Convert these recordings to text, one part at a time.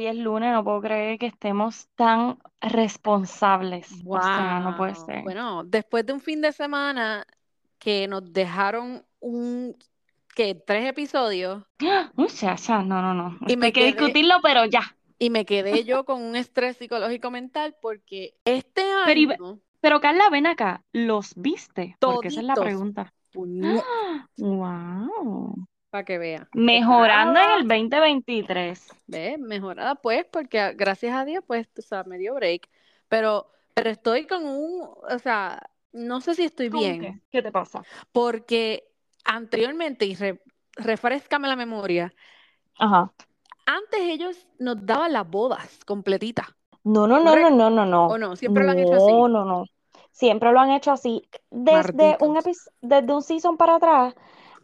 hoy es lunes, no puedo creer que estemos tan responsables. O sea, no puede ser. Bueno, después de un fin de semana que nos dejaron un, que tres episodios no, no, no. y me hay que quedé, discutirlo, pero ya. y me quedé yo con un estrés psicológico mental porque este año, pero Carla, ven acá, ¿los viste? Porque esa es la toditos, pregunta. Wow. para que vea. Mejorando en el 2023. ¿ves? Mejorada pues, porque a- gracias a Dios, pues, tú sabes, me dio break. Pero, pero estoy con un, o sea, no sé si estoy ¿Cómo bien, qué? ¿Qué te pasa? porque anteriormente, y re- refrescame la memoria, Ajá. antes ellos nos daban las bodas completitas, No, no, no, no, no, no, no. ¿O no? Siempre lo han hecho así. No, no, no. Siempre lo han hecho así. Desde un Malditos. epi- desde un season para atrás,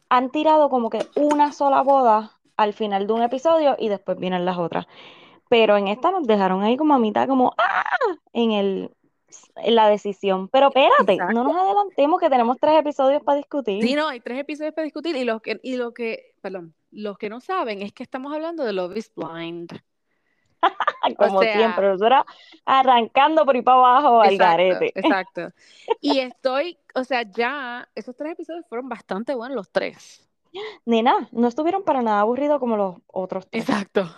han tirado como que una sola boda al final de un episodio y después vienen las otras. Pero en esta nos dejaron ahí como a mitad, como ¡ah! en el, en la decisión. Pero espérate, no nos adelantemos que tenemos tres episodios para Sí, discutir. no, hay tres episodios para discutir y los que, y lo que, perdón, los que no saben es que estamos hablando de Love is Blind. O Como sea, siempre, arrancando por ahí para abajo al garete. exacto. Y estoy, o sea, ya, esos tres episodios fueron bastante buenos los tres. Nena, no estuvieron para nada aburridos como los otros tres. Exacto.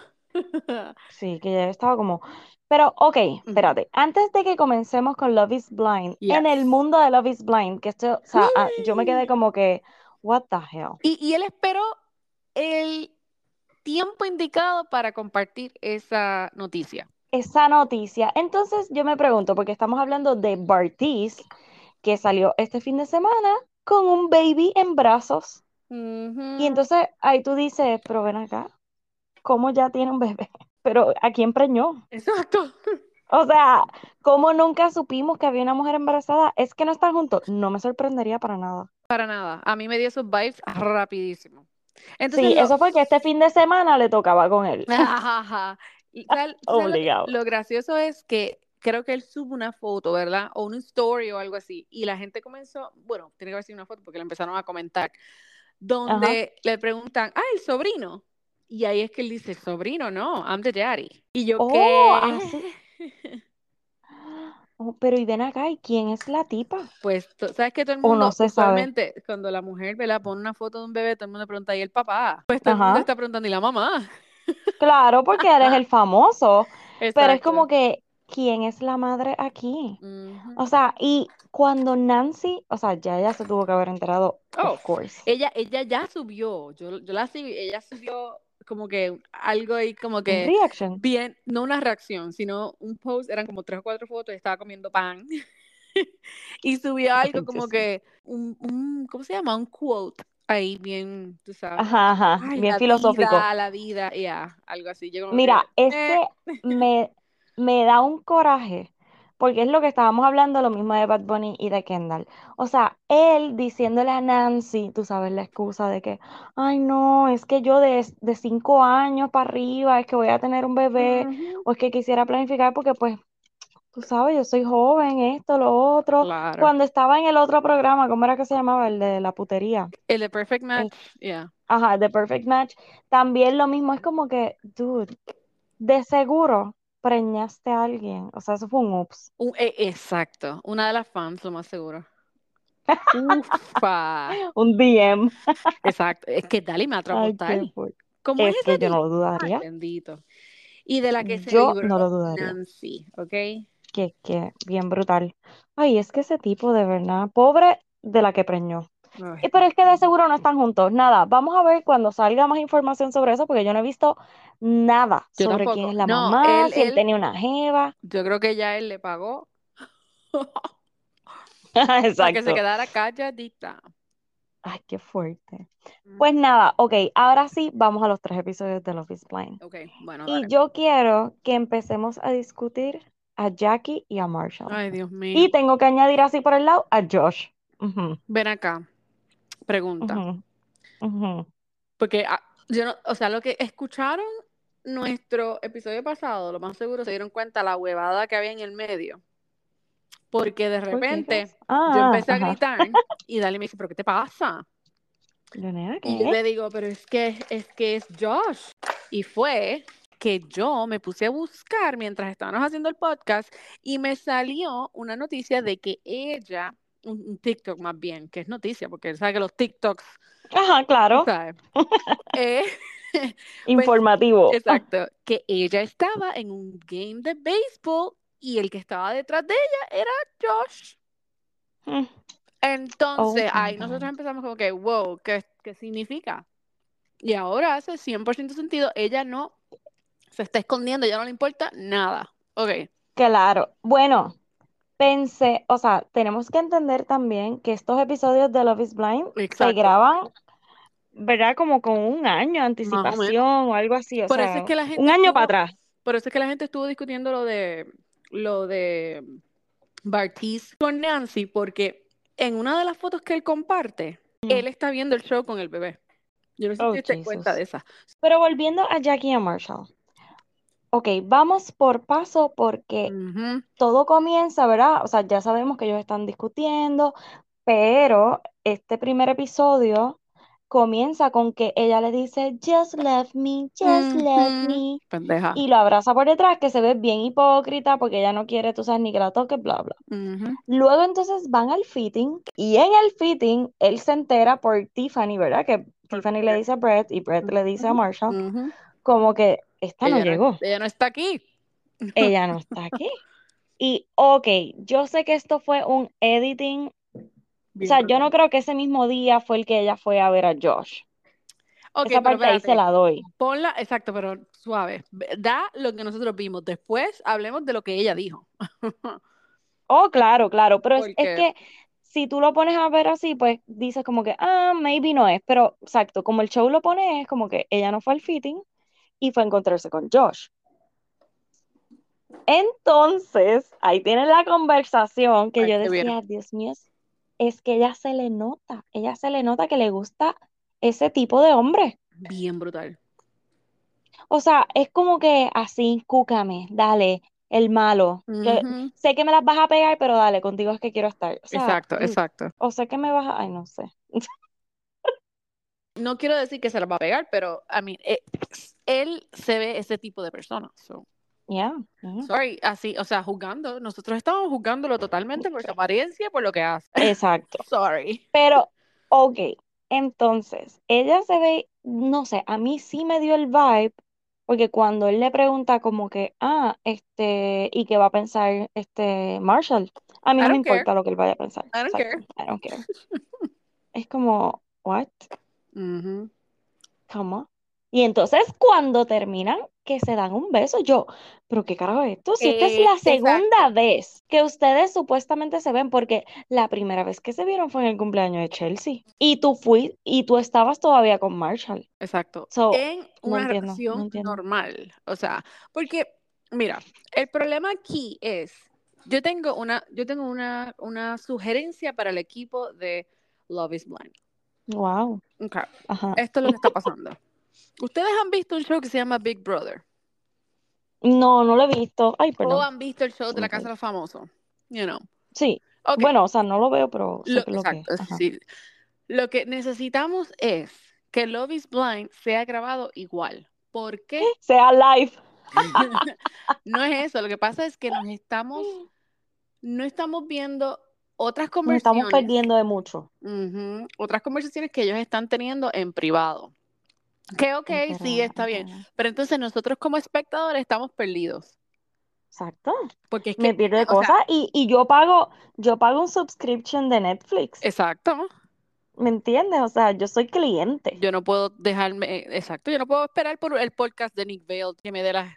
Sí, que ya estaba como... Pero, ok, espérate. Antes de que comencemos con Love is Blind, en el mundo de Love is Blind, que esto, o sea, ah, yo me quedé como que, what the hell? Y, y él esperó el tiempo indicado para compartir esa noticia. Esa noticia. Entonces yo me pregunto, porque estamos hablando de Bartiz, que salió este fin de semana con un baby en brazos. Y entonces ahí tú dices, pero ven acá, ¿cómo ya tiene un bebé? Pero ¿a quién preñó? Exacto. O sea, ¿cómo nunca supimos que había una mujer embarazada? ¿Es que no están juntos? No me sorprendería para nada. Para nada. A mí me dio esos vibes rapidísimo. Entonces Sí, lo, eso fue que este fin de semana le tocaba con él. Ajá. Y ¿sabes- sabes lo Obligado. lo gracioso es que creo que él sube una foto, ¿verdad? O una story o algo así. Y la gente comenzó, bueno, tiene que haber sido una foto porque le empezaron a comentar, donde le preguntan, ah, el sobrino. Y ahí es que él dice, sobrino, no, I'm the daddy. Y yo, Oh, ¿qué? así. Oh, pero y ven acá, ¿y quién es la tipa? Pues, ¿sabes que todo el O mundo, no se sabe. usualmente, cuando la mujer, ¿verdad? Pone una foto de un bebé, todo el mundo pregunta, ¿y el papá? Pues todo el mundo Ajá. está preguntando, ¿y la mamá? Claro, porque eres el famoso, pero es como que, ¿quién es la madre aquí? O sea, y cuando Nancy, o sea, ya ella se tuvo que haber enterado, Oh, of course. ella, ella ya subió, yo, yo la seguí, ella subió como que algo ahí como que reaction. bien, no una reacción, sino un post, eran como tres o cuatro fotos y estaba comiendo pan. y subió algo como que, un, un, ¿cómo se llama? Un quote ahí bien, tú sabes. Ajá, ajá, Ay, bien la filosófico. vida, la vida, ya, algo así. Yo Mira, que, eh, que me, me da un coraje, porque es lo que estábamos hablando, lo mismo de Bad Bunny y de Kendall. O sea, él diciéndole a Nancy, tú sabes, la excusa de que, ay, no, es que yo de, de cinco años para arriba es que voy a tener un bebé, o es que quisiera planificar porque, pues, tú sabes, yo soy joven, esto, lo otro. Claro. Cuando estaba en el otro programa, ¿cómo era que se llamaba? El de la putería. El de Perfect El, Match, yeah. ajá, The Perfect Match. También lo mismo, es como que, dude, de seguro preñaste a alguien. O sea, eso fue un ups. Un- e- exacto, una de las fans, lo más seguro. Ufa. Un DM. Exacto, es que Dali me tal. fuerte. ¿Cómo es Es ese que yo no lo dudaría. bendito. Y de la que se Yo libró no lo dudaría. Nancy, ¿ok? Que, que bien brutal. Ay, es que ese tipo de verdad, pobre de la que preñó. Ay, Y pero es que de seguro no están juntos. Nada, vamos a ver cuando salga más información sobre eso, porque yo no he visto nada yo sobre quién es la No, mamá, él, si él él, tenía una jeva. yo creo que ya él le pagó para que se Exacto. quedara calladita. Ay, qué fuerte. Mm, Pues nada, ok, ahora sí vamos a los tres episodios de Love is Blind. Ok, bueno, Y dale. yo quiero que empecemos a discutir a Jackie y a Marshall. Ay, Dios Y mío. tengo que añadir así por el lado a Josh. Ujú, Ven acá, pregunta. Porque ah, yo no, o sea, lo que escucharon nuestro episodio pasado, lo más seguro se dieron cuenta la huevada que había en el medio. Porque de ¿Por qué? ¿Qué repente yo Ah, empecé a gritar y Dali me dice, ¿pero qué te pasa? Y yo le digo, pero es que es que es Josh. Y fue que yo me puse a buscar mientras estábamos haciendo el podcast y me salió una noticia de que ella, un, TikTok más bien, que es noticia, porque sabe que los TikToks. Ajá, claro. Eh, pues, Informativo. exacto, que ella estaba en un game de béisbol y el que estaba detrás de ella era Josh. Mm. Entonces, oh, ahí nosotros empezamos como que, wow, ¿qué, ¿qué significa? Y ahora hace 100% sentido, ella no se está escondiendo, ya no le importa nada. Ok. Claro. Bueno, pensé, o sea, tenemos que entender también que estos episodios de Love is Blind se graban, ¿verdad? Como con un año de anticipación o, algo así. O sea, que la gente un año para atrás. Por eso es que la gente estuvo discutiendo lo de lo de Bartiz con Nancy, porque en una de las fotos que él comparte, mm. él está viendo el show con el bebé. Yo no sé si oh, te cuenta de esa. Pero volviendo a Jackie y a Marshall. Ok, vamos por paso porque todo comienza, ¿verdad? O sea, ya sabemos que ellos están discutiendo, pero este primer episodio comienza con que ella le dice, just let me, just let me. Pendeja. Y lo abraza por detrás, que se ve bien hipócrita porque ella no quiere, tú sabes, ni que la toque, bla, bla. Luego entonces van al fitting y en el fitting él se entera por Tiffany, ¿verdad? Que Tiffany le dice a Brett y Brett le dice a Marshall, como que esta no llegó. ella no está aquí. Ella no está aquí. Y, ok, yo sé que esto fue un editing o sea, yo no creo que ese mismo día fue el que ella fue a ver a Josh. Okay, Esa parte ahí se la doy. Ponla, exacto, pero suave. Da lo que nosotros vimos. Después hablemos de lo que ella dijo. oh, claro, claro. Pero es, que si tú lo pones a ver así, pues dices como que, ah, maybe no es. Pero exacto, como el show lo pone, es como que ella no fue al fitting y fue a encontrarse con Josh. Entonces, ahí tienen la conversación que yo decía, Dios mío, es que ella se le nota, ella se le nota que le gusta ese tipo de hombre. Bien brutal. O sea, es como que así, cúcame, dale, el malo. sé que me las vas a pegar, pero dale, contigo es que quiero estar. exacto, mm, exacto. O sé que me vas a, ay, no sé. no quiero decir que se las va a pegar, pero a mí, eh, él se ve ese tipo de persona. Yeah, Sorry, así, o sea, juzgando. Nosotros estamos juzgándolo totalmente por su apariencia, por lo que hace. Exacto. Sorry. Pero, ok, entonces, ella se ve, no sé, a mí sí me dio el vibe, porque cuando él le pregunta como que, ah, este, ¿y qué va a pensar este Marshall? A mí no me importa lo que él vaya a pensar. I don't care. I don't care. es como, what? ¿Cómo? Y entonces cuando terminan, que se dan un beso, yo, pero qué carajo es esto, si esta es la segunda vez que ustedes supuestamente se ven, porque la primera vez que se vieron fue en el cumpleaños de Chelsea, y tú fui, y tú estabas todavía con Marshall. Exacto. en una relación normal, o sea, porque, mira, el problema aquí es, yo tengo una, yo tengo una, una sugerencia para el equipo de Love is Blind. Wow. Okay. Esto es lo que está pasando. ¿Ustedes han visto un show que se llama Big Brother? No, no lo he visto. Ay, perdón. ¿O han visto el show de la Casa de los Famosos? You know. Sí. Bueno, o sea, no lo veo, pero lo, exacto, sí. Lo que necesitamos es que Love is Blind sea grabado igual. ¿Por qué? Sea live. no es eso. Lo que pasa es que nos estamos, no estamos viendo otras conversaciones. Nos estamos perdiendo de mucho. otras conversaciones que ellos están teniendo en privado. Que ok, sí, está bien. Pero entonces nosotros como espectadores estamos perdidos. Exacto. Porque es que, me pierde cosas y, y, yo pago, yo pago un subscription de Netflix. Exacto. ¿Me entiendes? O sea, yo soy cliente. Yo no puedo dejarme, exacto, yo no puedo esperar por el podcast de Nick Vale que me dé las,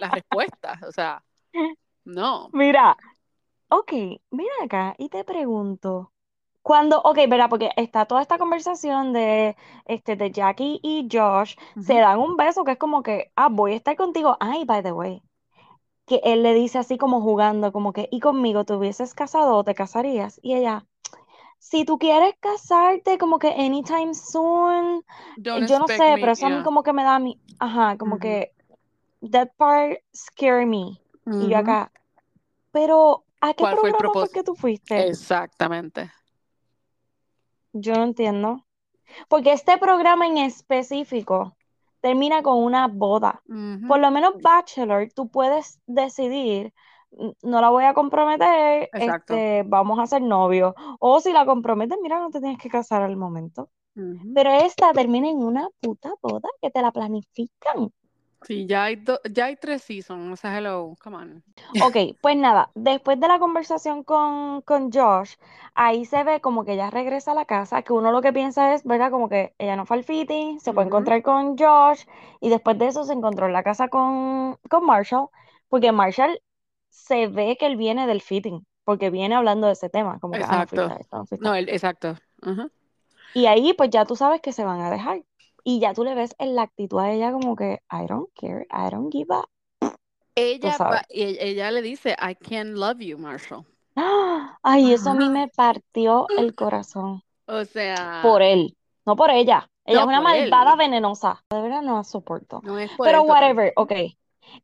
las respuestas. O sea, no. Mira, ok, mira acá y te pregunto, cuando, ok, ¿verdad? Porque está toda esta conversación de, este, de Jackie y Josh, se dan un beso que es como que, ah, voy a estar contigo. Ay, by the way. Que él le dice así como jugando, como que, ¿y conmigo te hubieses casado o te casarías? Y ella, si tú quieres casarte, como que anytime soon, yo no sé, pero eso a mí como que me da mí, ajá, como que, that part scare me. Y yo acá, pero, ¿a qué programa fue que tú fuiste? Exactamente. Yo no entiendo. Porque este programa en específico termina con una boda. Por lo menos Bachelor, tú puedes decidir, no la voy a comprometer, este, vamos a ser novios. O si la comprometes, mira, no te tienes que casar al momento. Pero esta termina en una puta boda que te la planifican. Sí, ya hay, ya hay tres seasons, o sea, hello, come on. Ok, pues nada, después de la conversación con, con Josh, ahí se ve como que ella regresa a la casa, que uno lo que piensa es, ¿verdad? Como que ella no fue al fitting, se puede encontrar con Josh, y después de eso se encontró en la casa con, con Marshall, porque Marshall se ve que él viene del fitting, porque viene hablando de ese tema, como que, ah, exacto. no, él, exacto. Y ahí pues ya tú sabes que se van a dejar. Y ya tú le ves en la actitud a ella como que, I don't care, I don't give up. Ella, e, ella le dice, I can't love you, Marshall. Ay, eso a mí me partió el corazón. O sea. Por él, no por ella. Ella es una malvada venenosa. De verdad no la soporto. No es Pero whatever, ok.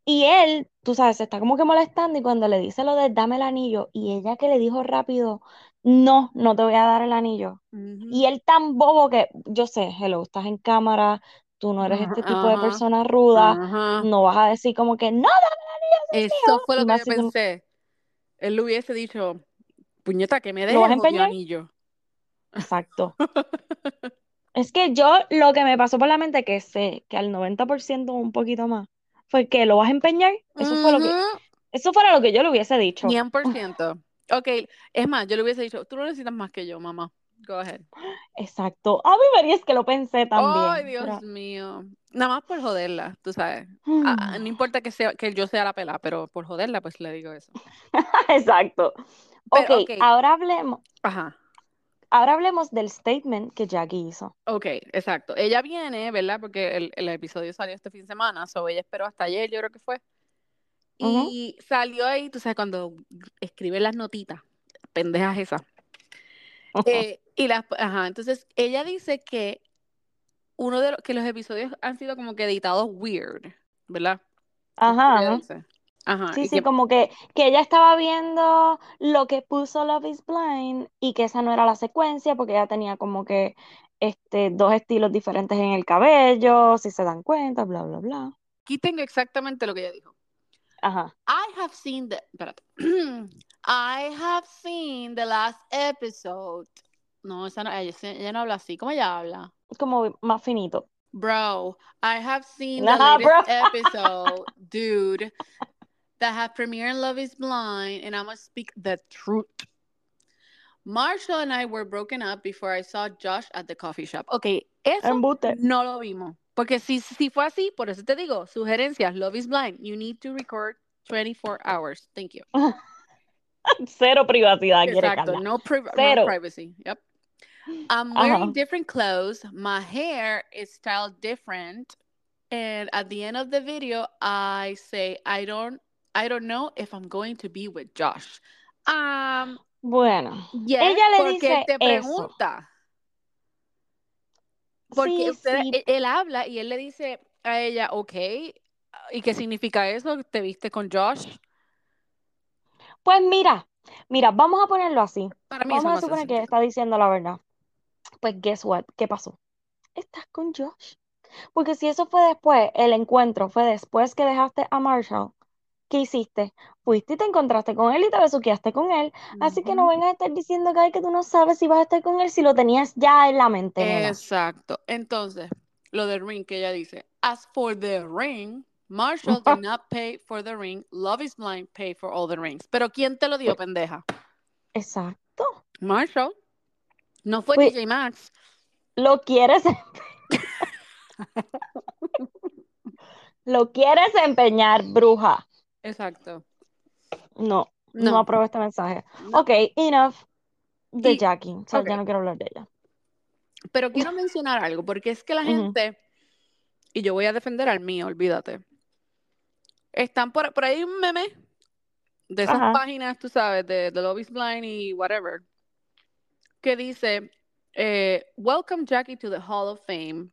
Y él, tú sabes, se está como que molestando y cuando le dice lo de dame el anillo y ella que le dijo rápido, no, no te voy a dar el anillo. Y él tan bobo que, yo sé, hello, estás en cámara, tú no eres este tipo de persona ruda, no vas a decir como que, no, dame el anillo. Eso fue lo que yo pensé. Él le hubiese dicho, puñeta, que me dejes el anillo. Exacto. es que yo lo que me pasó por la mente, que sé que al 90% un poquito más, fue que lo vas a empeñar. Eso fue lo que, eso fuera lo que yo le hubiese dicho. 100%. Ok, es más, yo le hubiese dicho, tú no necesitas más que yo, mamá. Go ahead. Exacto. A mí me es que lo pensé también. Ay, Dios mío. Nada más por joderla, tú sabes. Ah, no importa que, sea, que yo sea la pela, pero por joderla, pues le digo eso. Exacto. ok, ahora hablemos. Ajá. Ahora hablemos del statement que Jackie hizo. Ok, exacto. Ella viene, ¿verdad? Porque el, el episodio salió este fin de semana, so ella esperó hasta ayer, yo creo que fue. Y salió ahí, tú sabes, cuando escribe las notitas, pendejas esas. Eh, y las, ajá, entonces ella dice que uno de los, que los episodios han sido como que editados weird, ¿verdad? Ajá. Ajá. Sí, sí, como que, que ella estaba viendo lo que puso Love is Blind y que esa no era la secuencia porque ella tenía como que este, dos estilos diferentes en el cabello, si se dan cuenta, bla, bla, bla. Aquí tengo exactamente lo que ella dijo. Ajá. I have seen the. I have seen the last episode. No, esa no, ella, ella no habla así. ¿Cómo ella habla? Como más finito. Bro, I have seen the latest episode, dude, that have premiered Love is Blind, and I must speak the truth. Marshall and I were broken up before I saw Josh at the coffee shop. Ok, eso no lo vimos. Porque si, si fue así, por eso te digo, sugerencias, Love is Blind, you need to record 24 hours. Thank you. Cero privacidad, Exacto, no, no, privacy. Yep. I'm wearing different clothes. My hair is styled different. And at the end of the video, I say, I don't, I don't know if I'm going to be with Josh. Um, bueno, ella le porque dice te pregunta. Eso. Porque e, él, habla y él le dice a ella, ok, ¿y qué significa eso? ¿Te viste con Josh? Pues mira, mira, vamos a ponerlo así. vamos a suponer que está diciendo la verdad. Pues guess what, ¿qué pasó? Estás con Josh. Porque si eso fue después, el encuentro fue después que dejaste a Marshall, ¿qué hiciste? Fuiste y te encontraste con él y te besuqueaste con él. Así que no vengas a estar diciendo que, que tú no sabes si vas a estar con él si lo tenías ya en la mente. Exacto. Entonces, lo del ring que ella dice. As for the ring, Marshall did not pay for the ring. Love is blind pay for all the rings. Pero ¿quién te lo dio, pues, pendeja? Exacto. Marshall. No fue pues, DJ Max. Lo quieres. lo quieres empeñar, bruja. Exacto. No, no, apruebo este mensaje. Ok, enough de Jackie. ya no quiero hablar de ella. Pero quiero mencionar algo, porque es que la gente, y yo voy a defender al mío, olvídate. Están por, por ahí un meme de esas páginas, tú sabes, de, de Love is Blind y whatever, que dice, eh, Welcome Jackie to the Hall of Fame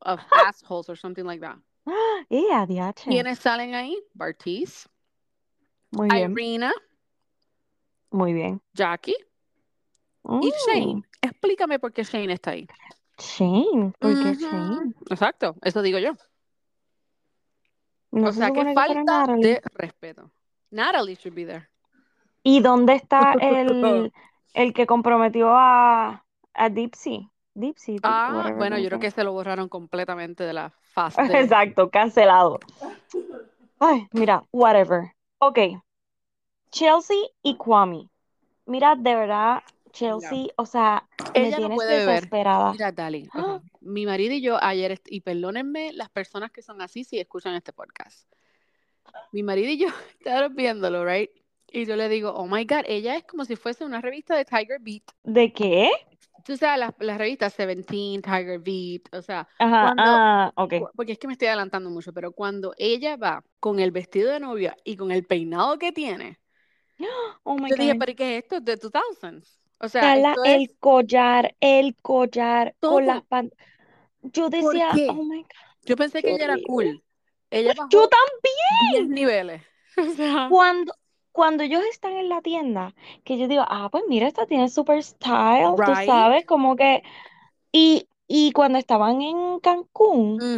of Assholes or something like that. Yeah, ¿Quiénes salen ahí? Bartiz. Muy bien. Irina. Muy bien. Jackie. Y mm. Shane. Explícame por qué Shane está ahí. Shane, ¿por qué Shane? Exacto, eso digo yo. No O se sea, que falta de respeto. Natalie should be there. ¿Y dónde está el, el que comprometió a, a Dipsy? Dipsy, Dip- Ah, bueno, ¿cómo yo creo que se lo borraron completamente de la de... Exacto, cancelado. Ay, mira, whatever. Ok, Chelsea y Kwame. Mira, de verdad, Chelsea, o sea, me Ella no tienes beber. desesperada. Mira, Dali. ¡Ah! Mi marido y yo ayer, y perdónenme las personas que son así si escuchan este podcast. Mi marido y yo estábamos viéndolo, right? Y yo le digo, oh my God, ella es como si fuese una revista de Tiger Beat. ¿De qué? Tú sabes, las, las revistas Seventeen, Tiger Beat, o sea, Ajá, cuando, ah, ok. cu- porque es que me estoy adelantando mucho, pero cuando ella va con el vestido de novia y con el peinado que tiene, Oh my yo dije, God. pero ¿y qué es esto? De 2000s. O sea, Carla, esto el es collar, el collar con las todo. pan... Yo ¿Por decía, oh my God, Yo pensé que ella era cool. Ella Yo bajó también. 10 niveles. O sea, Cuando, cuando ellos están en la tienda, que yo digo, ah, pues mira, esta tiene super style, tú sabes, como que... Y, y cuando estaban en Cancún,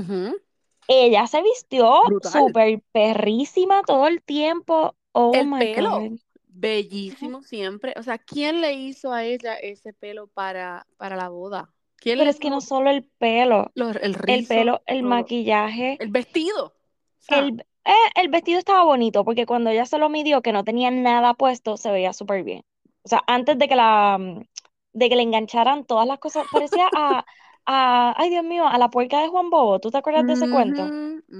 ella se vistió súper perrísima todo el tiempo. Oh El my pelo, God. bellísimo siempre. O sea, ¿quién le hizo a ella ese pelo para, para la boda? ¿Quién Pero es que no solo el pelo, los- el el rizo, pelo, el maquillaje, El vestido? O sea, el, eh, el vestido estaba bonito porque cuando ella se lo midió, que no tenía nada puesto, se veía súper bien. O sea, antes de que la, mm, de que le engancharan todas las cosas, parecía a, a, ay Dios mío, a la puerca de Juan Bobo. ¿Tú te acuerdas de ese cuento?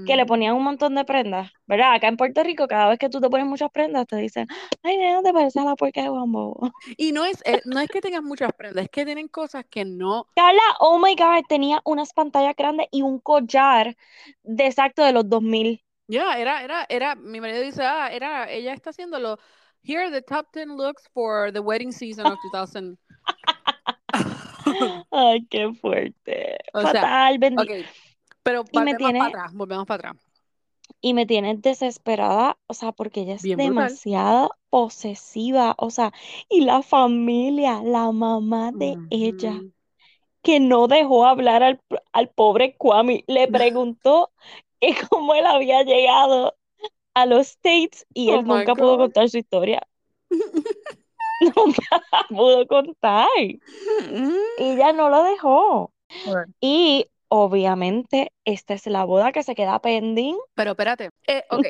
Que le ponían un montón de prendas, ¿verdad? Acá en Puerto Rico, cada vez que tú te pones muchas prendas, te dicen, ay, nena, te pareces a la puerca de Juan Bobo. Y no es, eh, no es que tengas muchas prendas, es que tienen cosas que no. Carla, oh my God, tenía unas pantallas grandes y un collar de exacto de los 2000. Ya, era, era, era, mi marido dice, ah, era, ella está haciéndolo. Here are the top 10 looks for the wedding season of 2000. Ay, qué fuerte. O sea, Fatal, bendi- ok, pero Y me volvemos tiene, para atrás, volvemos para atrás. y me tiene desesperada, o sea, porque ella es Bien brutal. demasiado posesiva, o sea, y la familia, la mamá de ella, que no dejó hablar al, al pobre Kwame, le preguntó que cómo él había llegado a los States y Oh él nunca pudo contar su historia. Nunca la pudo contar. Y ella no lo dejó. Bueno. Y obviamente esta es la boda que se queda pending. Pero espérate, eh, ok,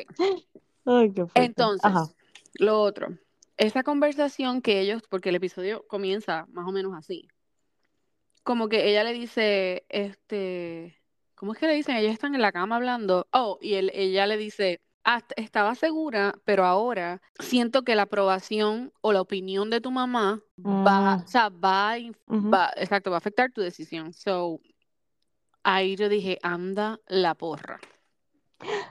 Ay, qué entonces, Ajá. lo otro, esa conversación que ellos, porque el episodio comienza más o menos así, como que ella le dice, este, ¿cómo es que le dicen? Ellos están en la cama hablando, oh, y él, ella le dice, "Ah, estaba segura, pero ahora siento que la aprobación o la opinión de tu mamá va, Mm, o sea, va, exacto, va a afectar tu decisión. So, ahí yo dije, anda la porra.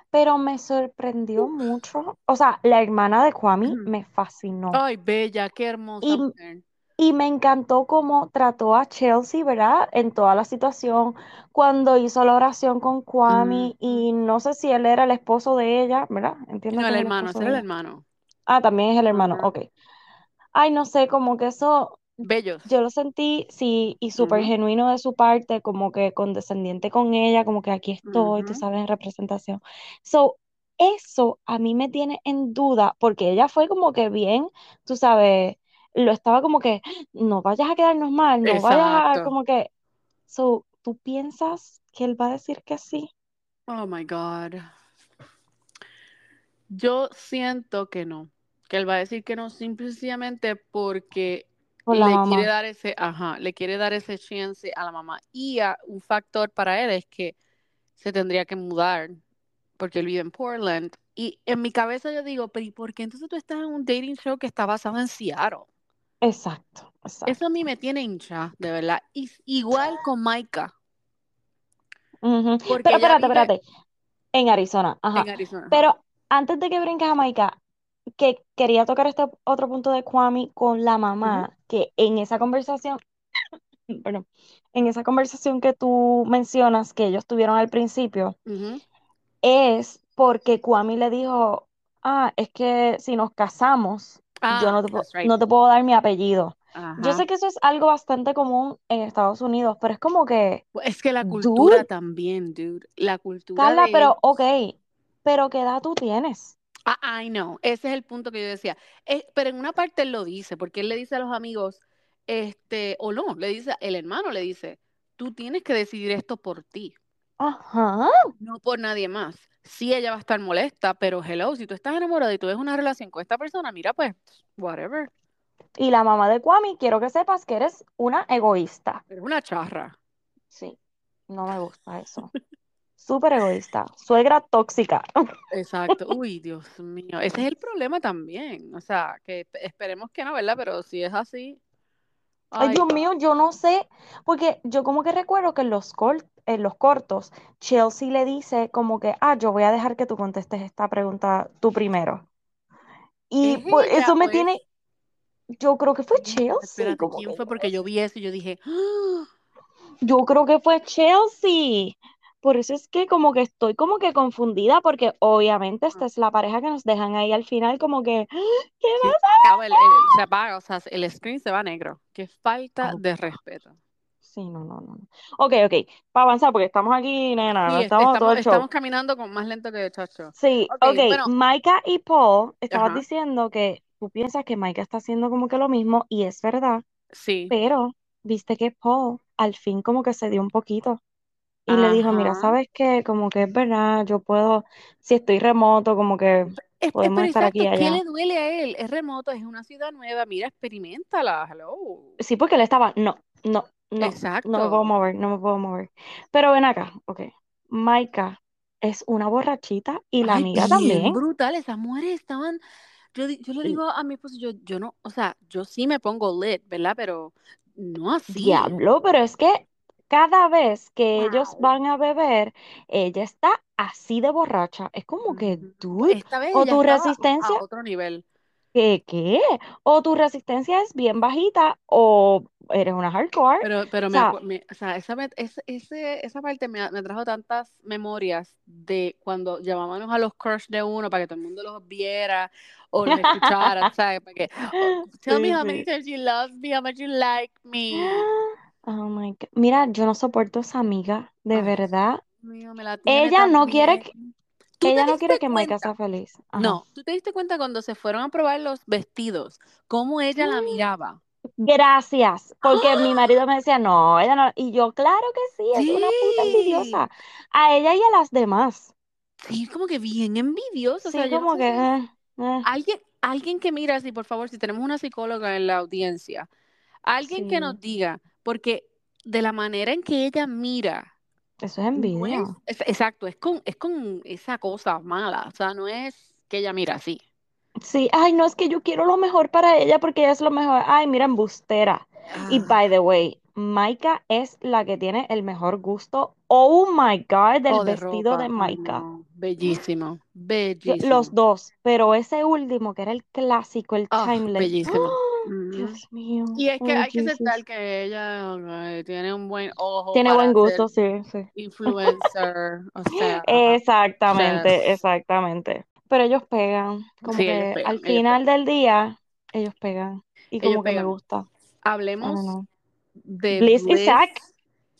Pero me sorprendió mucho. O sea, la hermana de Kwame me fascinó. Ay, bella, qué hermosa Y, mujer. Y me encantó cómo trató a Chelsea, ¿verdad? En toda la situación, cuando hizo la oración con Kwame, y no sé si él era el esposo de ella, ¿verdad? Entiendo No, el hermano, ese era el hermano. Ah, también es el hermano, Ajá. ok. Ay, no sé, como que eso, Bellos. yo lo sentí, sí, y súper genuino de su parte, como que condescendiente con ella, como que aquí estoy, tú ujú. sabes, en representación. So, eso a mí me tiene en duda, porque ella fue como que bien, tú sabes, lo estaba como que, no vayas a quedarnos mal, no vayas a, como que, so, ¿tú piensas que él va a decir que sí? Oh my God. Yo siento que no. Que él va a decir que no simple y sencillamente porque le quiere dar ese, ajá, le quiere dar ese chance a la mamá. Y a- un factor para él es que se tendría que mudar porque él vive en Portland. Y en mi cabeza yo digo, pero ¿y por qué entonces tú estás en un dating show que está basado en Seattle? Exacto, exacto. Eso a mí me tiene hincha, de verdad. Y, igual con Maika, Pero espérate, vive espérate, en Arizona, ajá. en Arizona. ajá. Pero antes de que brinques a Jamaica, que quería tocar este otro punto de Kwame con la mamá, que en esa conversación, perdón, en esa conversación que tú mencionas que ellos tuvieron al principio, es porque Kwame le dijo, ah, es que si nos casamos, yo Ah, no te, right. no te puedo dar mi apellido. Yo Ajá. sé que eso es algo bastante común en Estados Unidos, pero es como que, Es que la cultura dude, también, dude. La cultura Carla, de pero ok, pero ¿qué edad tú tienes? Ah, I know. Ese es el punto que yo decía. Eh, pero en una parte él lo dice, porque él le dice a los amigos, este, o no, le dice, el hermano le dice, tú tienes que decidir esto por ti, Ajá. no por nadie más. Sí, ella va a estar molesta, pero hello, si tú estás enamorado y tú ves una relación con esta persona, mira, pues, whatever. Y la mamá de Kwame, quiero que sepas que eres una egoísta. Eres una charra. Sí, no me gusta eso. Súper egoísta. Suegra tóxica. Exacto. Uy, Dios mío. Ese es el problema también. O sea, que esp- esperemos que no, ¿verdad? Pero si es así. Ay, Dios mío, yo no sé, porque yo como que recuerdo que en los, cor- en los cortos, Chelsea le dice como que, ah, yo voy a dejar que tú contestes esta pregunta tú primero. Y ¿Es por ella eso me o es- tiene, yo creo que fue Chelsea, espérate, ¿quién que fue? Porque yo vi eso y yo dije, ¡Ah! yo creo que fue Chelsea. Por eso es que como que estoy como que confundida, porque obviamente esta es la pareja que nos dejan ahí al final como que, ¿qué Sí, pasa? el- el- se apaga, o sea, el screen se va negro. Qué falta Oh, de respeto. sí, no, no, no. Ok, ok, para avanzar, porque estamos aquí, nena, Sí, es- estamos todo estamos, el show. estamos caminando con más lento que chacho. Sí, Ok, ok, bueno, Maika y Paul, estabas ajá, diciendo que tú piensas que Maika está haciendo como que lo mismo, y es verdad, sí, pero viste que Paul al fin como que se dio un poquito. Y le dijo, mira. ¿sabes qué? Como que es verdad, yo puedo, si estoy remoto, como que Es- es- podemos pero estar aquí exacto, ¿qué allá. le duele a él? Es remoto, es una ciudad nueva, mira, experimentala, hello. Sí, porque él estaba, no, no, no, no me puedo Exacto. mover, no me puedo mover. Pero ven acá, ok. Maika es una borrachita y la Ay, amiga bien también. brutal, esas mujeres estaban, yo, yo le digo a mi esposo, yo, yo no, o sea, yo sí me pongo lit, ¿verdad? Pero no así. Diablo, pero es que cada vez que ellos Wow. van a beber, ella está así de borracha. Es como que, vez o tu resistencia, a otro nivel. ¿qué, qué? O tu resistencia es bien bajita o eres una hardcore. Pero, pero O me, sea, acu- me- o sea, esa, me- ese- ese- esa parte me, me trajo tantas memorias de cuando llamábamos a los crush de uno para que todo el mundo los viera o los escuchara, ¿sabes? Para que, oh, tell me sí, how many times you love me, how much you like me. Oh my God. Mira, yo no soporto a esa amiga, de Ay, verdad. Dios mío, me la tiene Ella no quiere que, también. ¿Tú te ella no quiere que Maika sea feliz. Ajá. No, ¿tú te diste cuenta cuando se fueron a probar los vestidos? Cómo ella la miraba. Gracias, porque mi marido me decía, no, ella no, y yo, claro que sí, es una puta envidiosa, a ella y a las demás. sí, como que bien envidiosa. O sea, Sí, yo no como sé que, eh, eh, alguien, alguien que mira así, por favor, si tenemos una psicóloga en la audiencia, alguien que nos diga, porque de la manera en que ella mira, eso es no envidia. es, es- exacto, es con, es con esa cosa mala, o sea, no es que ella mira así. Sí, ay, no, es que yo quiero lo mejor para ella porque ella es lo mejor. Ay, mira, embustera. Y Ah, by the way, Maika es la que tiene el mejor gusto. Oh my God, del o de vestido de ropa, ay Maika. no, bellísimo, Yo- los bellísimo. dos, pero ese último que era el clásico, el Ah, timeless. bellísimo. Ujú. Dios mío, Y es que oh hay que aceptar que ella tiene un buen ojo Tiene buen gusto, sí, sí. influencer, o sea, Exactamente, exactamente. Pero ellos pegan, como Sí, ellos que pegan, al final pegan. del día, ellos pegan. Y Ellos como que me gusta. Hablemos de Bliss y Bliss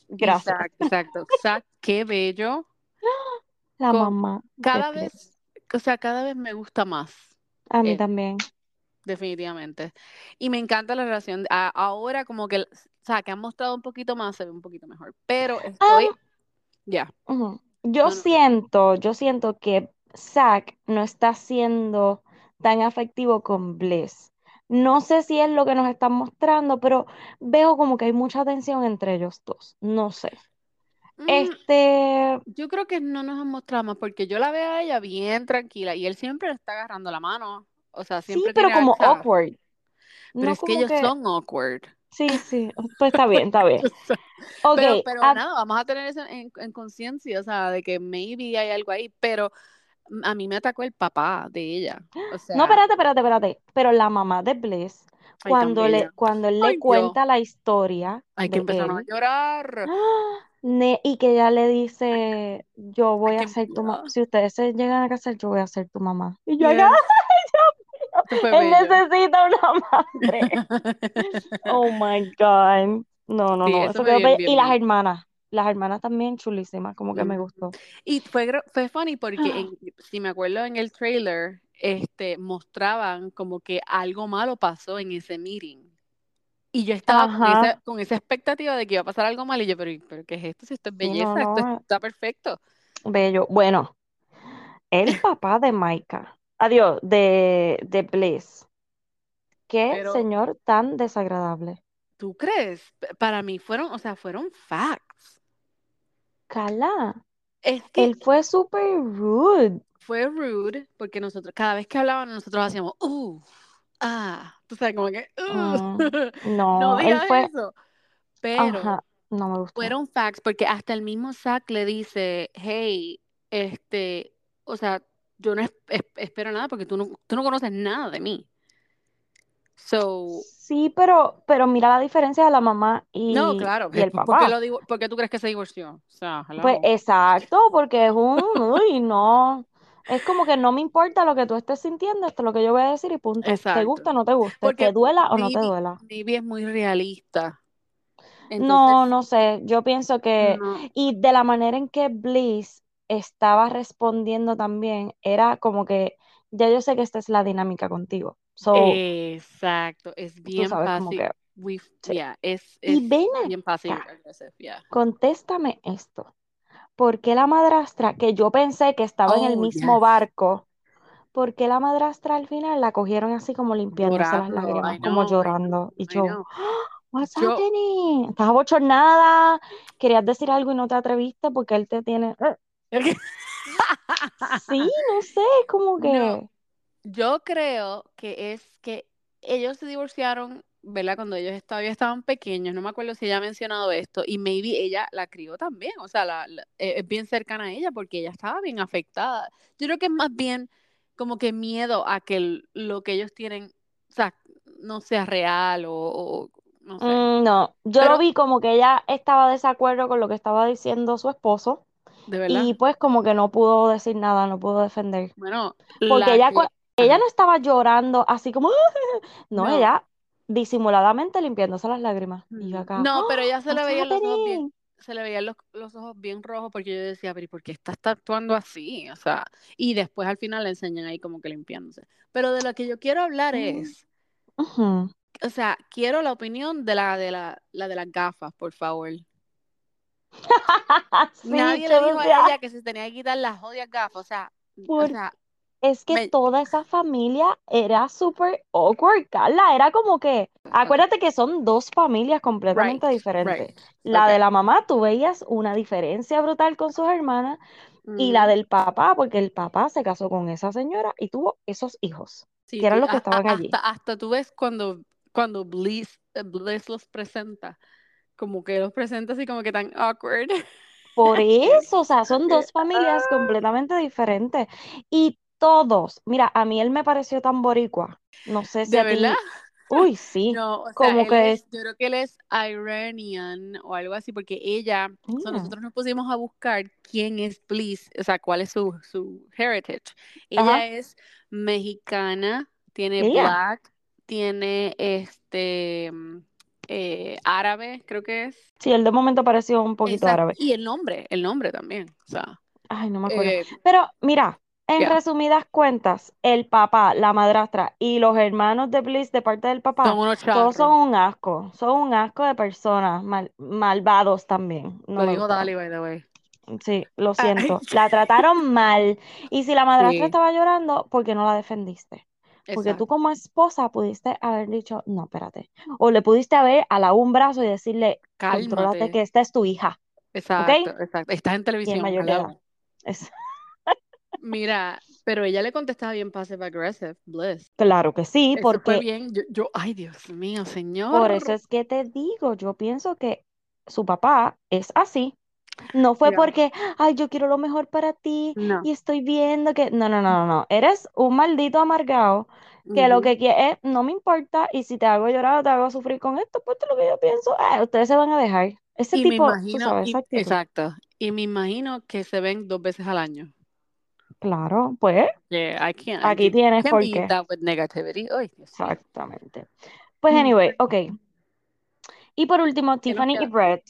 y gracias. Zack, exacto. Zack, qué bello. La Con mamá cada Bliss. vez, o sea, cada vez me gusta más A mí él, también. Definitivamente. Y me encanta la relación. a- ahora como que, o sea, que han mostrado un poquito más, se ve un poquito mejor. Pero estoy, Am, ya, ujú. Yo no, no, no. siento, yo siento que Zack no está siendo tan afectivo con Bliss. No sé si es lo que nos están mostrando, pero veo como que hay mucha tensión entre ellos dos. No sé. Mm, Este, yo creo que no nos han mostrado más porque yo la veo a ella bien tranquila y él siempre le está agarrando la mano. O sea, sí, pero tiene, como awkward. pero No es que ellos que, son awkward. sí, sí, pues está bien, está bien. Ok, Pero, pero a- nada, vamos a tener eso en, en conciencia, o sea, de que maybe hay algo ahí, pero a mí me atacó el papá de ella. O no, espérate, espérate, espérate. Pero la mamá de Bliss, ay, cuando le, cuando él le Dios. cuenta la historia Hay que empezar a llorar. ¡ah! Ne- y que ella le dice, yo voy Ay, a ser tu mamá, si ustedes se llegan a casar, yo voy a ser tu mamá. Y yo Yes. ¡ay, Dios mío! fue Él necesita una madre. Oh my God. No, no, Sí, no. eso bien, bien Y las hermanas. Las hermanas también chulísimas, como que me gustó. Y fue, fue funny porque, en- si me acuerdo en el trailer, este, mostraban como que algo malo pasó en ese meeting. Y yo estaba con esa, Ajá. con esa expectativa de que iba a pasar algo mal y yo, pero, pero ¿qué es esto? Si esto es Sí, no, belleza, esto está perfecto. Bello. Bueno, el papá de Maika. Adiós, de, de Bliss. Qué Pero, señor tan desagradable. ¿tú crees? Para mí fueron, o sea, fueron facts. Cala. Es que Él fue súper rude. fue rude porque nosotros, cada vez que hablaban, nosotros hacíamos, uh, ah, tú sabes, como que, uh, Mm, no no, él fue. eso. Pero Ajá. No me gustó. fueron facts porque hasta el mismo Zack le dice, hey, este, o sea, yo no es- es- espero nada porque tú no, tú no conoces nada de mí. So, Sí, pero, pero mira la diferencia de la mamá no, y, claro, y el ¿por qué, papá. lo digo, por qué tú crees que se divorció? O sea, Pues exacto, porque es un, uy, no. Es como que no me importa lo que tú estés sintiendo, esto es lo que yo voy a decir y punto. Te Exacto. gusta o no te guste, Porque te duela o no te duela. maybe es muy realista. No, no sé, yo pienso que, no, y de la manera en que Bliss estaba respondiendo también, era como que, ya yo sé que esta es la dinámica contigo. So, exacto, es bien como fácil. We, sí. yeah, es, Y es ven bien fácil yeah. contéstame esto. ¿Por qué la madrastra, que yo pensé que estaba en el Oh, mismo yes. barco, por qué la madrastra al final la cogieron así como limpiándose las Llorando, lágrimas, I como know, I know, llorando? Y yo. "Ah, What's Yo, happening? ¿Estás abochornada? ¿Querías decir algo y no te atreviste porque él te tiene... Sí, no sé, como no, que... yo creo que es que ellos se divorciaron, ¿verdad? Cuando ellos todavía estaban pequeños, no me acuerdo si ella ha mencionado esto, y maybe ella la crió también, o sea, la, la- eh, es bien cercana a ella porque ella estaba bien afectada. Yo creo que es más bien como que miedo a que el- lo que ellos tienen, o sea, no sea real o, o no sé. Mm, no, yo lo Pero, vi como que ella estaba de desacuerdo con lo que estaba diciendo su esposo de y pues como que no pudo decir nada, no pudo defender. bueno, Porque la ella, que, ella no estaba llorando así como, no, no. ella disimuladamente limpiándose las lágrimas. Y yo acá, No, pero "Oh, ya se le veían los ojos bien, se le veían los, los ojos bien rojos porque yo decía, pero ¿y por qué está, está actuando así? O sea, y después al final le enseñan ahí como que limpiándose. Pero de lo que yo quiero hablar Mm, es, o sea, quiero la opinión de la de la, la de las gafas, por favor. Sí, Nadie le dijo a decía, ella que se tenía que quitar las jodidas gafas, o sea, o por sea, Es que me, toda esa familia era súper awkward, Carla. Era como que, acuérdate que son dos familias completamente right, diferentes. right, La okay. de la mamá, tú veías una diferencia brutal con sus hermanas y la Ujú. del papá, porque el papá se casó con esa señora y tuvo esos hijos, Sí, que eran los que estaban allí. hasta, hasta tú ves cuando, cuando Bliss, eh, Bliss los presenta. Como que los presenta así como que tan awkward. Por eso, o sea, son dos familias completamente diferentes. Y todos, mira, a mí él me pareció tan boricua. No sé si ¿De a verdad? ti, uy, sí, No, o sea, como que, es, yo creo que él es Iranian o algo así, porque ella, o sea, mira, nosotros nos pusimos a buscar quién es Bliss, o sea, cuál es su, su heritage. ajá, Ella es mexicana, tiene black, tiene este eh, árabe, creo que es. Sí, él de momento pareció un poquito Exacto. árabe. Y el nombre, el nombre también. O sea, Ay, no me acuerdo. eh, Pero mira, en ya, resumidas cuentas, el papá, la madrastra y los hermanos de Bliss de parte del son papá, unos todos son un asco, son un asco de personas, mal- malvados también. No Lo dijo. Dali, by the way. Sí, lo Ah, siento. La trataron mal. Y si la madrastra sí, estaba llorando, ¿por qué no la defendiste? Porque tú como esposa pudiste haber dicho, no, espérate. O le pudiste haber alado un brazo y decirle, Cálmate. que esta es tu hija. Exacto, exacto. Estás en televisión, hello. Es- Mira, pero ella le contestaba bien passive aggressive, Bliss. Claro que sí, Eso fue porque bien. Yo, yo, ay, Dios mío, por señor. eso es que te digo, yo pienso que su papá es así. No fue porque, ay, yo quiero lo mejor para ti no. y estoy viendo que... No, no, no, no, no. Eres un maldito amargado que lo que quiere es, no me importa y si te hago llorar o te hago sufrir con esto, pues es lo que yo pienso. Ah, ustedes se van a dejar. Ese Y me tipo, tú imagino, sabes, esa y, actitud. exacto. Y me imagino que se ven dos veces al año. Claro, pues Yeah, I can't. aquí tienes can't por qué. with negativity. Exactamente. Pues Mm. anyway, ok. Y por último, ¿Qué nos Tiffany y? Brett,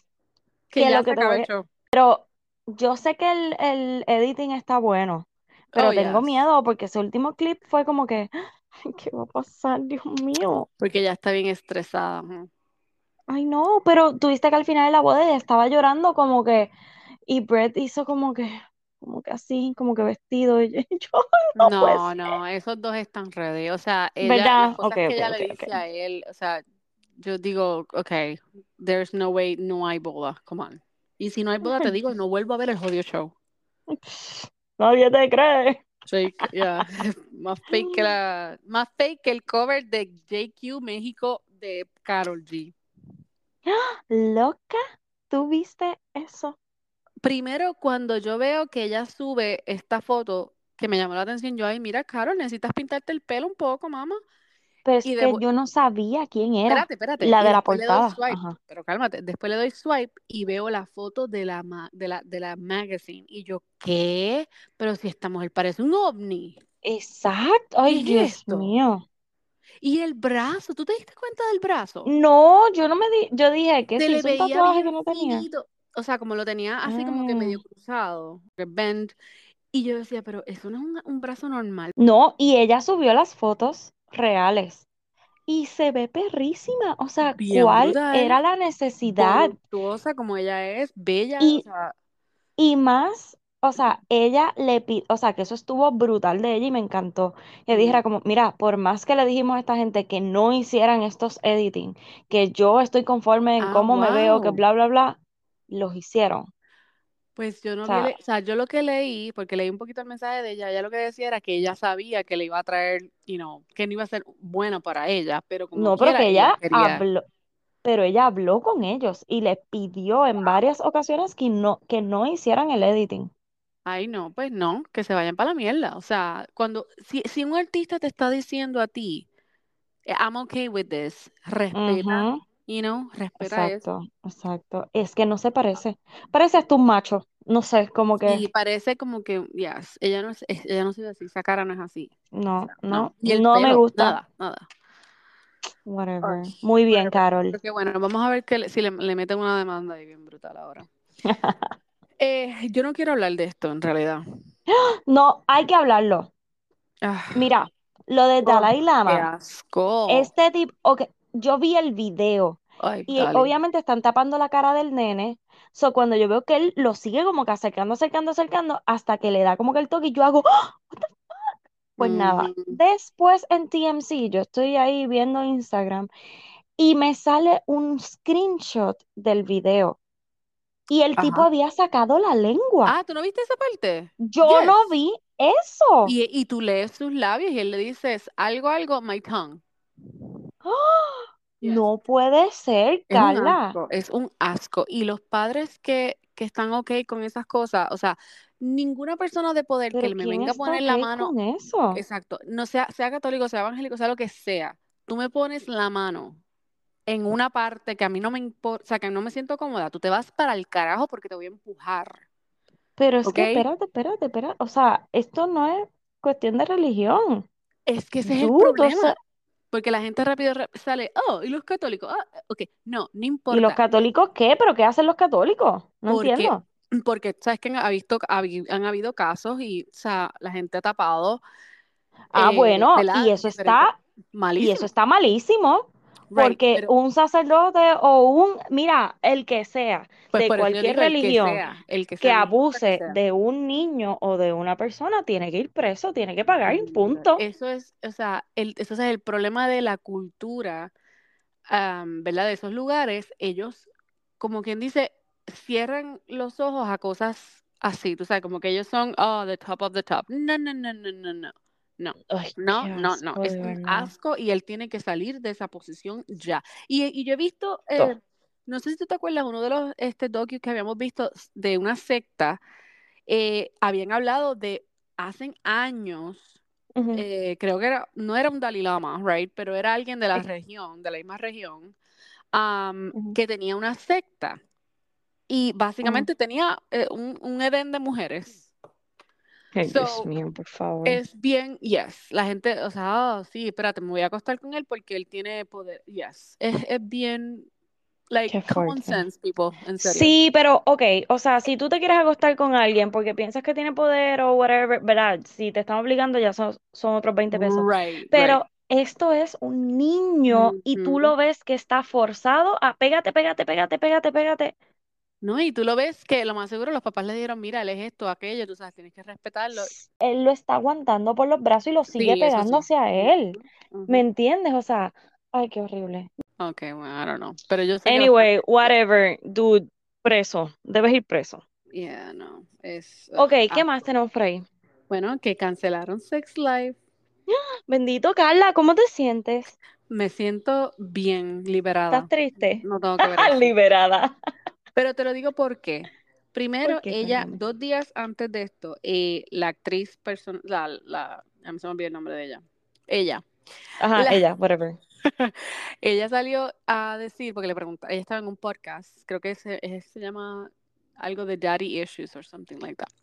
Que que ya lo que te voy. Pero yo sé que el, el editing está bueno, pero Oh, tengo yes. miedo porque ese último clip fue como que, ay, ¿qué va a pasar? Dios mío. Porque ya está bien estresada. Ay, no, pero tuviste que al final de la boda ella estaba llorando como que, y Brett hizo como que, como que así, como que vestido, y yo, no No, esos dos están ready. O sea, ella, ¿Verdad? las cosas Ok, que ok, ella le dice a él, o sea, yo digo, ok, there's no way, no hay boda, come on. Y si no hay boda, te digo, no vuelvo a ver el jodido show. Nadie te cree. Fake, yeah. Más fake que la, más fake que el cover de JQ México de Carol G. Loca, ¿tú viste eso? Primero, cuando yo veo que ella sube esta foto que me llamó la atención, yo, ay, mira, Carol, necesitas pintarte el pelo un poco, mamá. Pero es Y que yo no sabía quién era Espérate, espérate. la de la portada. swipe, pero cálmate. Después le doy swipe y veo la foto de la, ma- de la, de la magazine. Y yo, ¿qué? Pero si esta mujer parece un ovni. Exacto. Ay, ¿Qué es Dios esto? mío. Y el brazo, ¿tú te diste cuenta del brazo? No, yo no me di, yo dije que Se se le hizo un veía tatuaje que no tenía. finito. O sea, como lo tenía así como que medio Mm. cruzado, que bend. Y yo decía, pero eso no es un, un brazo normal. No, y ella subió las fotos reales y se ve perrísima. O sea, Bien ¿cuál brutal. era la necesidad? Voluptuosa como ella es, bella, o Y, sea, y más, o sea, ella le pidió, o sea, que eso estuvo brutal de ella y me encantó. Que dijera como, mira, por más que le dijimos a esta gente que no hicieran estos editing, que yo estoy conforme en ah, cómo me veo, que bla, bla, bla, los hicieron. Pues yo O no vi, sea, el- o sea, yo lo que leí, porque leí un poquito el mensaje de ella, ella lo que decía era que ella sabía que le iba a traer, you know, que no iba a ser bueno para ella, pero como no, pero que ella habló, pero ella habló con ellos y le pidió en varias ocasiones que no, que no hicieran el editing. ay no, pues no, que se vayan para la mierda. O sea, cuando, si, si un artista te está diciendo a ti, eh, I'm okay with this, respeta, Ujú, you know, respeta eso. Exacto, exacto. Es que no se parece. Parece hasta un macho. No sé, como que Y parece como que, yes, ella no es, ella no se ve así, esa cara no es así. O no, sea, no, no. Y el no me gusta. nada, nada. Whatever. Ay, Muy bien, whatever. Carol. Pero qué bueno, vamos a ver que le- si le, le meten una demanda ahí bien brutal ahora. Eh, yo no quiero hablar de esto en realidad. No, hay que hablarlo. Ah, Mira, lo de oh, Dalai qué Lama, asco. este tipo, ok, yo vi el video Ay, y dale. obviamente están tapando la cara del nene. So, cuando yo veo que él lo sigue como que acercando, acercando, acercando, hasta que le da como que el toque y yo hago, ¡Ah! pues nada. Ujú. Después en TMC, yo estoy ahí viendo Instagram y me sale un screenshot del video y el tipo había sacado la lengua. Ah, ¿tú no viste esa parte? Yo no vi eso. Y, y tú lees sus labios y él le dices algo, algo, my tongue. ¡Ah! Yes. No puede ser, Es un Carla. asco, es un asco. Y los padres que, que están ok con esas cosas, o sea, ninguna persona de poder que me ¿quién venga a poner la mano, con eso? exacto, no sea, sea católico, sea evangélico, sea lo que sea, tú me pones la mano en una parte que a mí no me importa, o sea, que no me siento cómoda, tú te vas para el carajo porque te voy a empujar, Pero es que, espérate, espérate, espérate. O sea, esto no es cuestión de religión. Es que ese es el o problema, sea, porque la gente rápido sale, oh, y los católicos, ah, ok, no, no ¿y los importa. católicos qué? ¿Pero qué hacen los católicos? No Porque, entiendo. porque sabes que han, ha visto, habi- han habido casos y, o sea, la gente ha tapado, Ah, eh, bueno, y eso está, y eso malísimo, está malísimo, right, porque pero un sacerdote o un, mira, el que sea, pues de cualquier digo el que religión, sea, el que sea, abuse de un niño o de una persona, tiene que ir preso, tiene que pagar, y Bien, punto. Eso es, o sea, el, eso es el problema de la cultura, am, ¿verdad? De esos lugares, ellos, como quien dice, cierran los ojos a cosas así, tú sabes, como que ellos son, oh, the top of the top. No, no, no, no, no, no. No, Ay, no, no, no. Es un asco y él tiene que salir de esa posición ya. Y, y yo he visto, To- eh, no sé si tú te acuerdas, uno de los este, docus que habíamos visto de una secta, eh, habían hablado de hace años eh, creo que era, no era un Dalai Lama, right, pero era alguien de la región, de la misma región, ujú, que tenía una secta y básicamente tenía eh, un, un edén de mujeres. Ay, Dios So, mío, por favor. Es bien, yes. La gente, o sea, oh, sí, espérate, me voy a acostar con él porque él tiene poder. Yes. Es, es bien, like, common sense, people, en serio. Sí, pero, ok, o sea, si tú te quieres acostar con alguien porque piensas que tiene poder o whatever, ¿verdad? Si te están obligando ya son, son otros 20 pesos. Right, Pero right. esto es un niño y tú Ujú. lo ves que está forzado a pégate, pégate, pégate, pégate, pégate. No, y tú lo ves que lo más seguro los papás le dijeron, mira, él es esto, aquello, tú sabes, tienes que respetarlo. Él lo está aguantando por los brazos y lo sigue Sí, pegando sí. hacia él. ¿Me entiendes? O sea, ay, qué horrible. Ok, bueno, I don't know. Pero yo sé Anyway, whatever, dude, preso, debes ir preso. Yeah, no. Es. ugh, Ok, ¿qué ah, más tenemos por ahí? Bueno, que cancelaron Sex Life. Bendito Carla, ¿cómo te sientes? Me siento bien ¿Estás liberada. triste? No tengo que ver. Liberada. Pero te lo digo por qué. Primero, ¿Por qué? ella, dos días antes de esto, eh, la actriz, la, la, a mí se me olvidó el nombre de ella. Ella. Ajá, La- ella, whatever. ella salió a decir, porque le pregunta, ella estaba en un podcast, creo que se, se llama algo de Daddy Issues or something like that.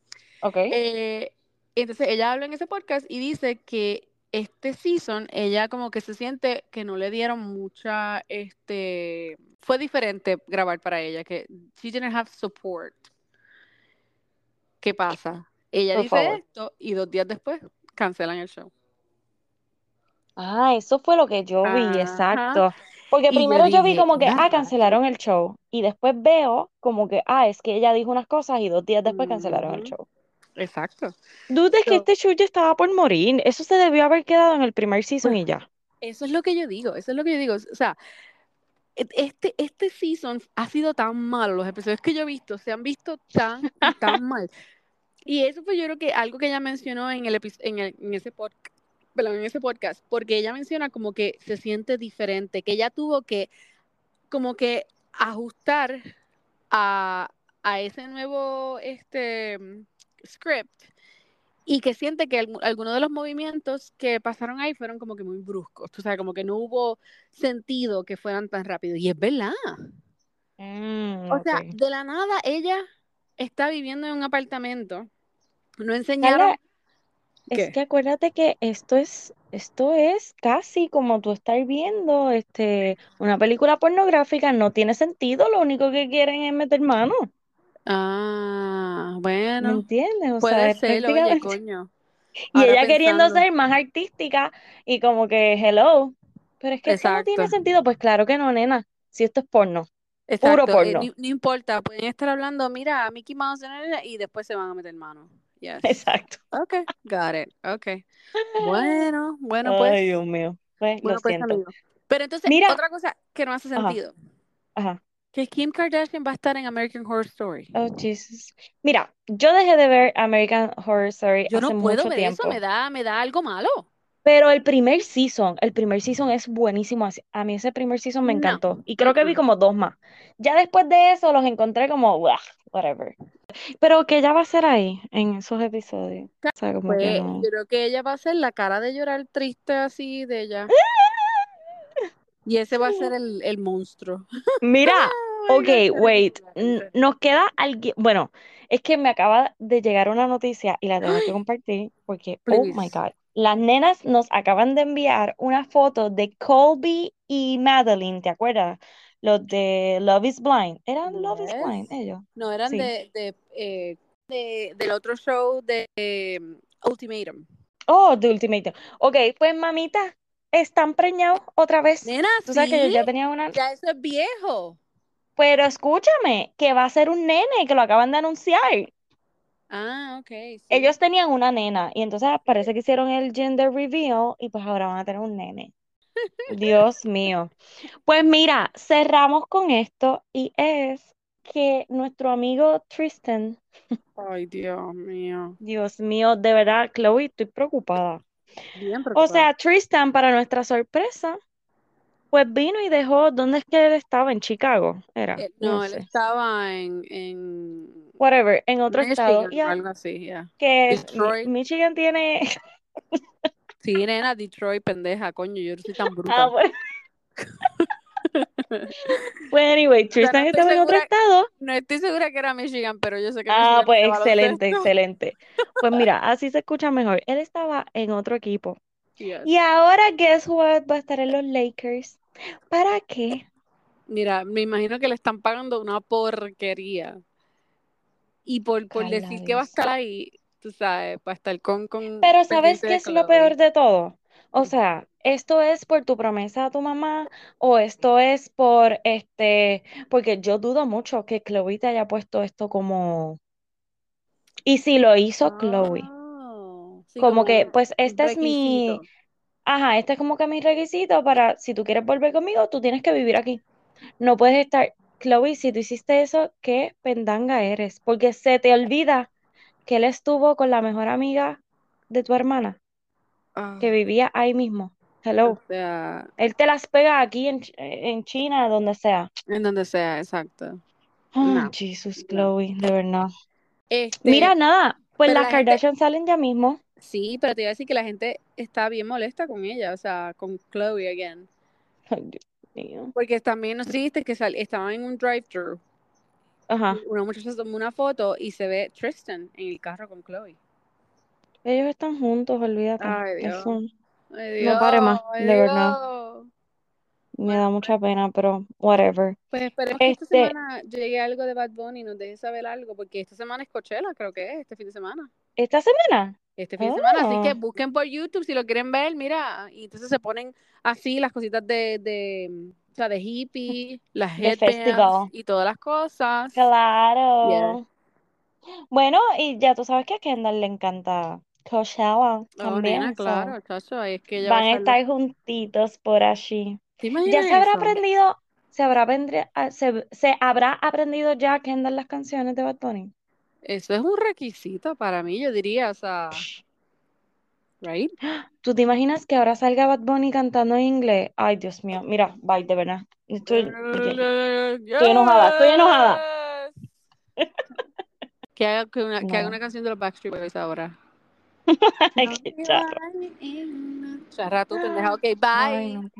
Ok. Eh, entonces ella habla en ese podcast y dice que este season ella como que se siente que no le dieron mucha, este, fue diferente grabar para ella, que she didn't have support. ¿Qué pasa? Ella Por dice favor. esto y dos días después cancelan el show. Ah, eso fue lo que yo vi, Ajá. exacto. Porque Y yo primero yo vi como que, ah, cancelaron el show. Y después veo como que, ah, es que ella dijo unas cosas y dos días después cancelaron el show. Exacto. Dude, es que este show ya estaba por morir. Eso se debió haber quedado en el primer season y ya. Eso es lo que yo digo, eso es lo que yo digo. O sea, este, este season ha sido tan malo, los episodios que yo he visto se han visto tan tan mal. Y eso fue yo creo que algo que ella mencionó en el, en el- en ese podcast, perdón, en ese podcast, porque ella menciona como que se siente diferente, que ella tuvo que como que ajustar a, a ese nuevo este script y que siente que algu- algunos de los movimientos que pasaron ahí fueron como que muy bruscos, o sea, como que no hubo sentido que fueran tan rápidos. Y es verdad. Mm, O sea, ok. de la nada ella está viviendo en un apartamento. No enseñaron es que acuérdate que esto es, esto es casi como tú estar viendo este, una película pornográfica, no tiene sentido, lo único que quieren es meter mano, Ah, ¿me bueno, entiendes? O sea, puede es ser, oye, prácticamente, coño. y Ahora ella queriendo pensando, ser más artística y como que, hello, pero es que esto no tiene exacto, sentido, pues claro que no, nena, si esto es porno, puro exacto, eh, porno, ni- no importa, pueden estar hablando, mira, Mickey Mouse y después se van a meter mano. Yes. exacto. Okay, got it. Okay. Bueno, bueno, pues, Ay, Dios mío, pues lo bueno, pues, siento. amigo. Pero entonces, Mira, otra cosa que no hace ajá, sentido, ajá. Que Kim Kardashian va a estar en American Horror Story. Oh, Jesus. Mira, yo dejé de ver American Horror Story Yo hace no puedo mucho ver eso, me da, me da algo malo. pero el primer season, el primer season es buenísimo. A mí ese primer season me No. encantó y creo que vi como dos más. Ya después de eso los encontré como, "Buah, whatever. Pero que ella va a ser ahí en esos episodios. O sea, como que Pues no. creo que ella va a ser la cara de llorar triste así de ella. Y ese va a ser el, el monstruo. Mira, ok, wait, nos queda alguien, bueno, es que me acaba de llegar una noticia y la tengo que compartir porque, oh my. God, las nenas nos acaban de enviar una foto de Colby y Madeline, ¿te acuerdas? Los de Love is Blind, ¿eran Love is Blind ellos? No, eran Sí. de, de, eh, de- del otro show de eh, Ultimatum. Oh, The Ultimatum. Ok, pues mamita, están preñados otra vez. Nena, Tú sabes que sí, ellos ya tenían una, ya eso es viejo. Pero escúchame, que va a ser un nene, que lo acaban de anunciar. Ah, ok, sí. Ellos tenían una nena y entonces parece que hicieron el gender reveal y pues ahora van a tener un nene. Dios mío. Pues mira, cerramos con esto y es que nuestro amigo Tristan, Ay, Dios mío. Dios mío, de verdad, Chloe, estoy preocupada. Bien O preocupada. sea, Tristan, para nuestra sorpresa, pues vino y dejó, ¿dónde es que él estaba? En Chicago, era, Eh, no no, él sé. estaba en, en Whatever, en otro estado. Michigan Y o ah, algo así, ya. que Detroit. Michigan tiene... Sí, nena, Detroit, pendeja, coño, yo no soy tan Ah, bruta. bueno. Pues anyway, Tristan estaba en otro estado. No estoy segura que era Michigan, pero yo sé que Ah, pues excelente, excelente. Pues mira, así se escucha mejor. Él estaba en otro equipo. Y ahora, guess what? Va a estar en los Lakers. ¿Para qué? Mira, me imagino que le están pagando una porquería. Y por, por decir que va a estar ahí, tú sabes, para estar con... con Pero ¿sabes qué es lo peor de todo? O sea, ¿esto es por tu promesa a tu mamá o esto es por este, porque yo dudo mucho que Chloe te haya puesto esto como... Y si lo hizo Chloe. Oh, como, que, pues este es mi... Ajá, este es como que mi requisito para, si tú quieres volver conmigo, tú tienes que vivir aquí. No puedes estar, Chloe, si tú hiciste eso, qué pendanga eres, porque se te olvida que él estuvo con la mejor amiga de tu hermana, que ah. vivía ahí mismo. Hello. él te las pega aquí en, en, China, donde sea. En donde sea, exacto. Oh, Jesus, Chloe, de verdad. Este, Mira, nada, pues las Kardashian salen ya mismo. Sí, pero te iba a decir que la gente está bien molesta con ella, o sea, con Chloe again. Porque también, no sé si que estaban en un drive-thru. Ajá. Una muchacha tomó una foto y se ve Tristan en el carro con Chloe. Ellos están juntos, olvídate. Ay, Dios. no pare más, de verdad. Me da mucha pena, pero whatever. Pues esperemos que esta este semana llegue algo de Bad Bunny y nos deje saber algo, porque esta semana es Coachella, creo que es, este fin de semana. ¿Esta semana? Este fin de semana. Así que oh. busquen por YouTube si lo quieren ver, mira, y entonces se ponen así las cositas de, de o sea, de hippie, las headbands y todas las cosas. Claro. Bueno, y ya tú sabes que a Kendall le encanta Coachella oh, también. claro, chacho, es que van a estar juntitos por allí. Ya se habrá aprendido, se habrá ah, se, se habrá aprendido ya Kendall las canciones de Bad Bunny. Eso es un requisito para mí, yo diría, o sea, right? ¿Tú te imaginas que ahora salga Bad Bunny cantando en inglés? Ay, Dios mío, mira, bye, de verdad. Estoy, enojada, estoy enojada. que haga, que una, que haga una canción de los Backstreet Boys ahora. Ay, qué charro. Charra tú, pendeja. Ok, bye.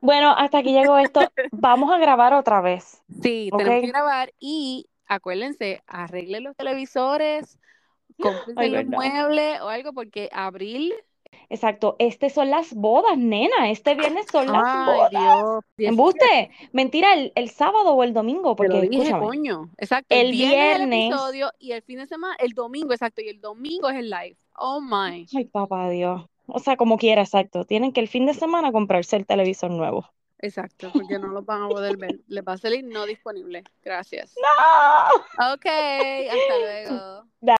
bueno, hasta aquí llegó esto. Vamos a grabar otra vez. Sí, tenemos que grabar y acuérdense, arreglen los televisores, cómprense los muebles o algo, porque abril. Exacto, este son las bodas, nena. Este viernes son las bodas. Dios, Embuste. Mentira, el, sábado o el domingo, porque dije, coño. Exacto. El, viernes, el episodio y el fin de semana, el domingo, exacto. Y el domingo es el live. Oh my. Ay, papá Dios. O sea, como quiera, exacto. Tienen que el fin de semana comprarse el televisor nuevo. Exacto, porque no lo van a poder ver. Les va a salir no disponible. Gracias. No. Ok, hasta luego.